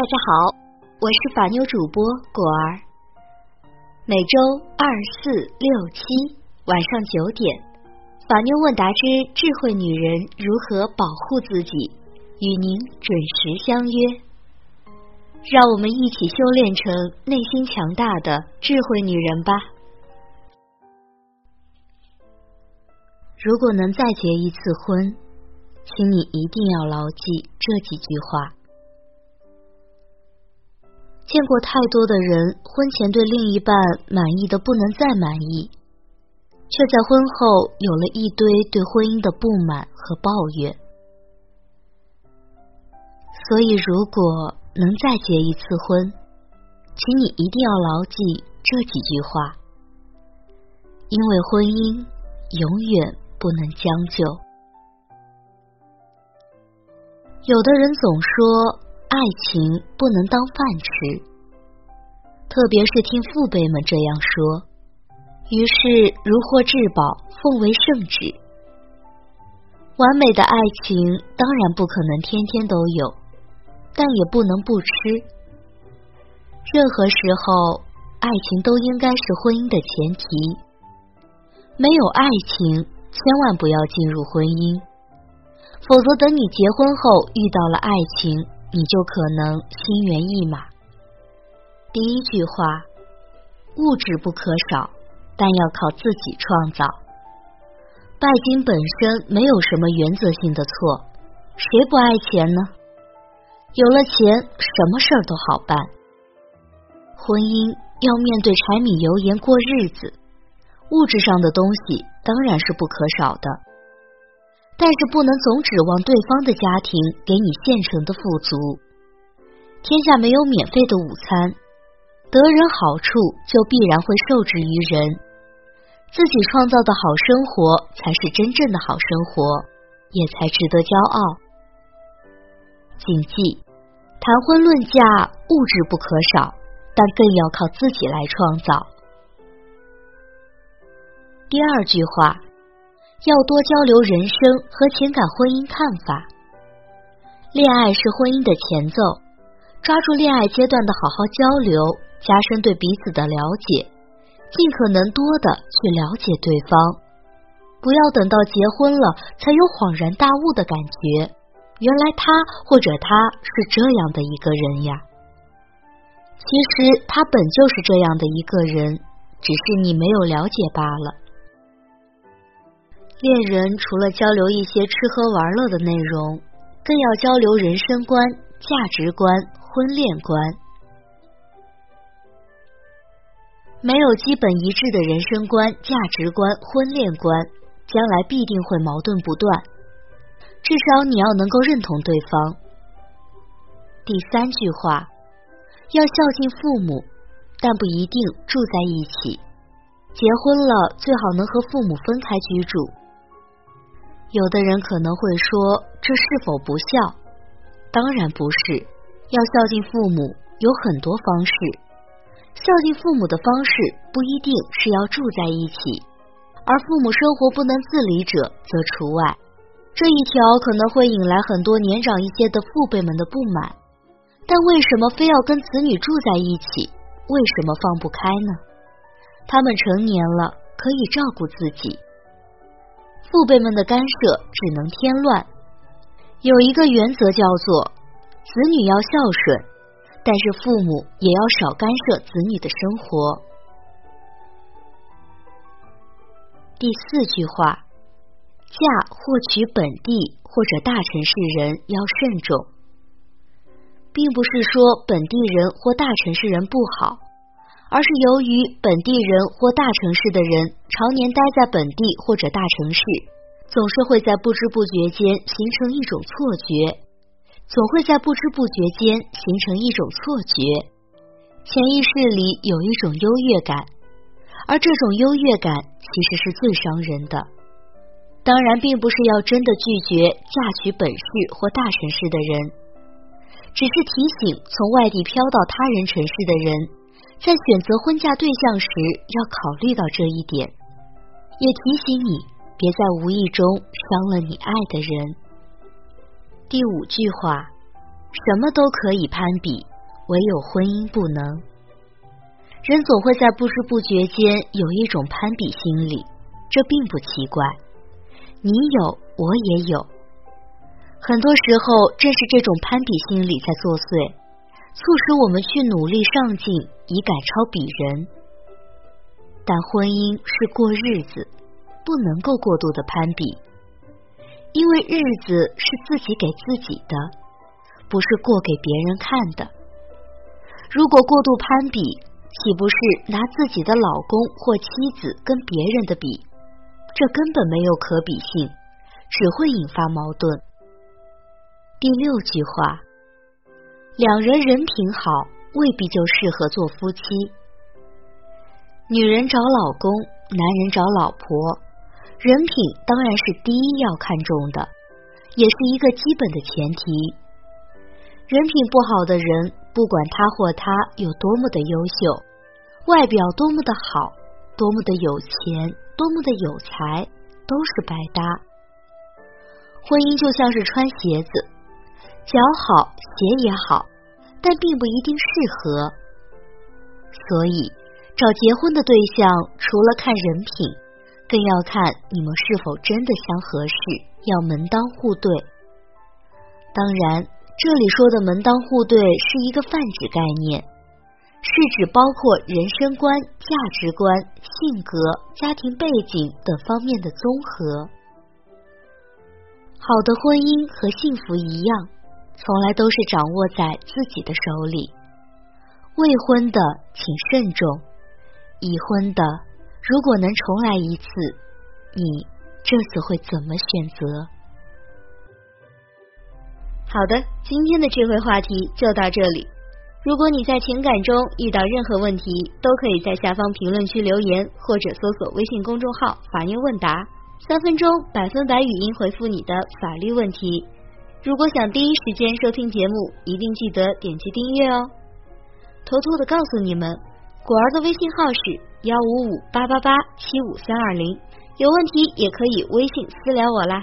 大家好，我是法妞主播果儿。每周二、四、六、七晚上九点，法妞问答之智慧女人如何保护自己，与您准时相约。让我们一起修炼成内心强大的智慧女人吧。如果能再结一次婚，请你一定要牢记这几句话。见过太多的人，婚前对另一半满意的不能再满意，却在婚后有了一堆对婚姻的不满和抱怨。所以，如果能再结一次婚，请你一定要牢记这几句话，因为婚姻永远不能将就。有的人总说。爱情不能当饭吃，特别是听父辈们这样说，于是如获至宝，奉为圣旨。完美的爱情当然不可能天天都有，但也不能不吃。任何时候，爱情都应该是婚姻的前提。没有爱情，千万不要进入婚姻，否则等你结婚后遇到了爱情。你就可能心猿意马。第一句话，物质不可少，但要靠自己创造。拜金本身没有什么原则性的错，谁不爱钱呢？有了钱，什么事儿都好办。婚姻要面对柴米油盐过日子，物质上的东西当然是不可少的。但是不能总指望对方的家庭给你现成的富足。天下没有免费的午餐，得人好处就必然会受制于人。自己创造的好生活才是真正的好生活，也才值得骄傲。谨记，谈婚论嫁，物质不可少，但更要靠自己来创造。第二句话。要多交流人生和情感婚姻看法。恋爱是婚姻的前奏，抓住恋爱阶段的好好交流，加深对彼此的了解，尽可能多的去了解对方。不要等到结婚了才有恍然大悟的感觉，原来他或者他是这样的一个人呀。其实他本就是这样的一个人，只是你没有了解罢了。恋人除了交流一些吃喝玩乐的内容，更要交流人生观、价值观、婚恋观。没有基本一致的人生观、价值观、婚恋观，将来必定会矛盾不断。至少你要能够认同对方。第三句话，要孝敬父母，但不一定住在一起。结婚了，最好能和父母分开居住。有的人可能会说，这是否不孝？当然不是。要孝敬父母有很多方式，孝敬父母的方式不一定是要住在一起，而父母生活不能自理者则除外。这一条可能会引来很多年长一些的父辈们的不满。但为什么非要跟子女住在一起？为什么放不开呢？他们成年了，可以照顾自己。父辈们的干涉只能添乱。有一个原则叫做：子女要孝顺，但是父母也要少干涉子女的生活。第四句话，嫁或娶本地或者大城市人要慎重，并不是说本地人或大城市人不好。而是由于本地人或大城市的人常年待在本地或者大城市，总是会在不知不觉间形成一种错觉，总会在不知不觉间形成一种错觉，潜意识里有一种优越感，而这种优越感其实是最伤人的。当然，并不是要真的拒绝嫁娶本市或大城市的人，只是提醒从外地飘到他人城市的人。在选择婚嫁对象时，要考虑到这一点，也提醒你别在无意中伤了你爱的人。第五句话，什么都可以攀比，唯有婚姻不能。人总会在不知不觉间有一种攀比心理，这并不奇怪。你有，我也有。很多时候，正是这种攀比心理在作祟，促使我们去努力上进，以赶超鄙人。但婚姻是过日子，不能够过度的攀比。因为日子是自己给自己的，不是过给别人看的。如果过度攀比，岂不是拿自己的老公或妻子跟别人的比？这根本没有可比性，只会引发矛盾。第六句话：两人人品好，未必就适合做夫妻。女人找老公，男人找老婆。人品当然是第一要看重的，也是一个基本的前提。人品不好的人，不管他或她有多么的优秀，外表多么的好，多么的有钱，多么的有才，都是白搭。婚姻就像是穿鞋子，脚好鞋也好，但并不一定适合。所以，找结婚的对象，除了看人品。更要看你们是否真的相合适，要门当户对。当然，这里说的门当户对是一个泛指概念，是指包括人生观、价值观、性格、家庭背景等方面的综合。好的婚姻和幸福一样，从来都是掌握在自己的手里。未婚的请慎重，已婚的。如果能重来一次，你这次会怎么选择？好的，今天的智慧话题就到这里。如果你在情感中遇到任何问题，都可以在下方评论区留言，或者搜索微信公众号“法律问答”，三分钟百分百语音回复你的法律问题。如果想第一时间收听节目，一定记得点击订阅哦。偷偷的告诉你们。果儿的微信号是幺五五八八八七五三二零，有问题也可以微信私聊我啦。